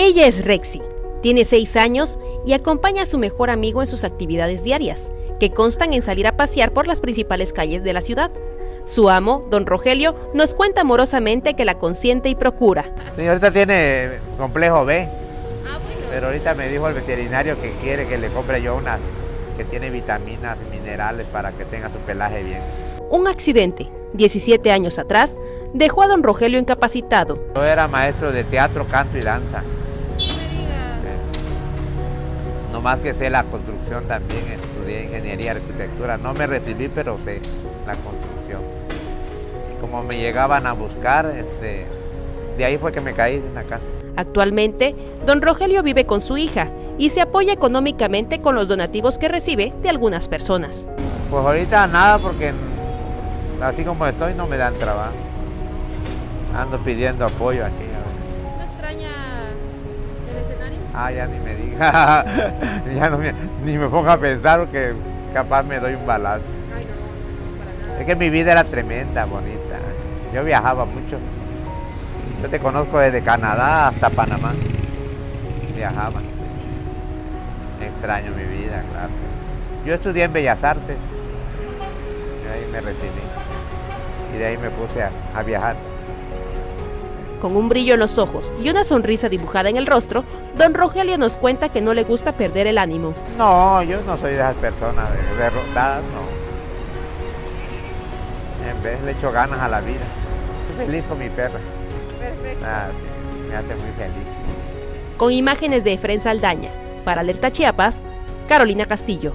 Ella es Rexy, tiene seis años y acompaña a su mejor amigo en sus actividades diarias, que constan en salir a pasear por las principales calles de la ciudad. Su amo, don Rogelio, nos cuenta amorosamente que la consiente y procura. Señorita tiene complejo B, pero ahorita me dijo el veterinario que quiere que le compre yo una que tiene vitaminas, minerales para que tenga su pelaje bien. Un accidente, 17 años atrás, dejó a don Rogelio incapacitado. Yo era maestro de teatro, canto y danza. No más que sé la construcción también, estudié ingeniería y arquitectura. No me recibí, pero sé la construcción. Y como me llegaban a buscar, este, de ahí fue que me caí en la casa. Actualmente, don Rogelio vive con su hija y se apoya económicamente con los donativos que recibe de algunas personas. Pues ahorita nada porque así como estoy no me dan trabajo. Ando pidiendo apoyo aquí. Ah, ya ni me diga. ya no me, ni me ponga a pensar porque capaz me doy un balazo. Ay, no, no, para nada. Es que mi vida era tremenda, bonita. Yo viajaba mucho. Yo te conozco desde Canadá hasta Panamá. Viajaba. Extraño mi vida, claro. Yo estudié en Bellas Artes. Y ahí me recibí. Y de ahí me puse a, a viajar. Con un brillo en los ojos y una sonrisa dibujada en el rostro, don Rogelio nos cuenta que no le gusta perder el ánimo. No, yo no soy de esas personas de- derrotadas, no. En vez le echo ganas a la vida. Estoy feliz con mi perra. Perfecto. Ah, sí, me hace muy feliz. Con imágenes de Efren Saldaña, para Alerta Chiapas, Carolina Castillo.